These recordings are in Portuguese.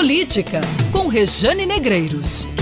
Política, com Rejane Negreiros.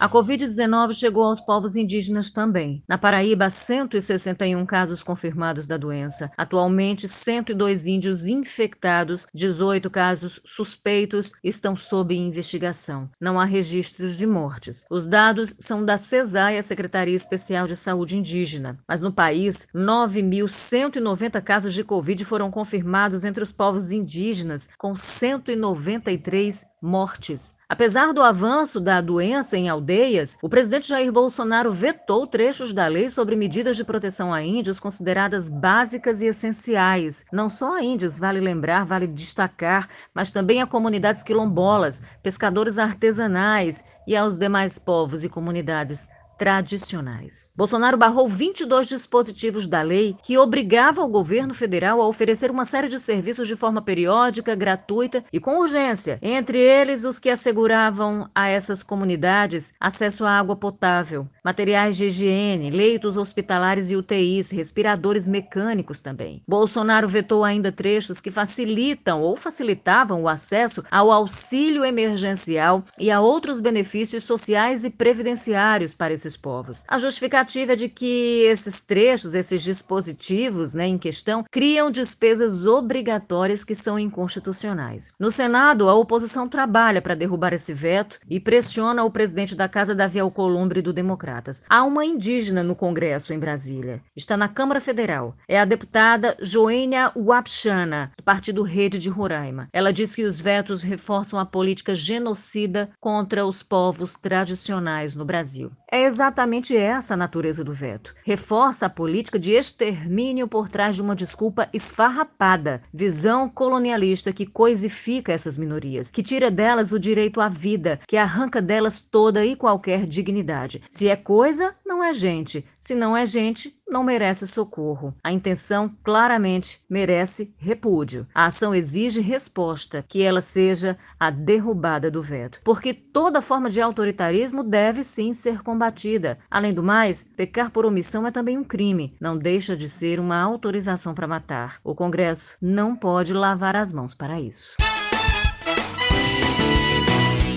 A Covid-19 chegou aos povos indígenas também. Na Paraíba, 161 casos confirmados da doença. Atualmente, 102 índios infectados, 18 casos suspeitos estão sob investigação. Não há registros de mortes. Os dados são da CESAI, a Secretaria Especial de Saúde Indígena. Mas no país, 9.190 casos de Covid foram confirmados entre os povos indígenas, com 193 mortes. Apesar do avanço da doença em aldeias, o presidente Jair Bolsonaro vetou trechos da lei sobre medidas de proteção a índios consideradas básicas e essenciais. Não só a índios, vale lembrar, vale destacar, mas também a comunidades quilombolas, pescadores artesanais e aos demais povos e comunidades tradicionais. Bolsonaro barrou 22 dispositivos da lei que obrigava o governo federal a oferecer uma série de serviços de forma periódica, gratuita e com urgência, entre eles os que asseguravam a essas comunidades acesso à água potável, materiais de higiene, leitos hospitalares e UTIs, respiradores mecânicos também. Bolsonaro vetou ainda trechos que facilitam ou facilitavam o acesso ao auxílio emergencial e a outros benefícios sociais e previdenciários para esses povos. A justificativa é de que esses trechos, esses dispositivos né, em questão, criam despesas obrigatórias que são inconstitucionais. No Senado, a oposição trabalha para derrubar esse veto e pressiona o presidente da Casa, Davi Alcolumbre, do Democrata. Democratas. Há uma indígena no Congresso em Brasília. Está na Câmara Federal. É a deputada Joênia Wapchana, do Partido Rede de Roraima. Ela diz que os vetos reforçam a política genocida contra os povos tradicionais no Brasil. É exatamente essa a natureza do veto. Reforça a política de extermínio por trás de uma desculpa esfarrapada, visão colonialista que coisifica essas minorias, que tira delas o direito à vida, que arranca delas toda e qualquer dignidade. Se é coisa, não é gente. Se não é gente, não merece socorro. A intenção claramente merece repúdio. A ação exige resposta, que ela seja a derrubada do veto. Porque toda forma de autoritarismo deve sim ser combatida. Além do mais, pecar por omissão é também um crime. Não deixa de ser uma autorização para matar. O Congresso não pode lavar as mãos para isso.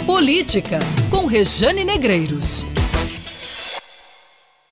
Política, com Rejane Negreiros.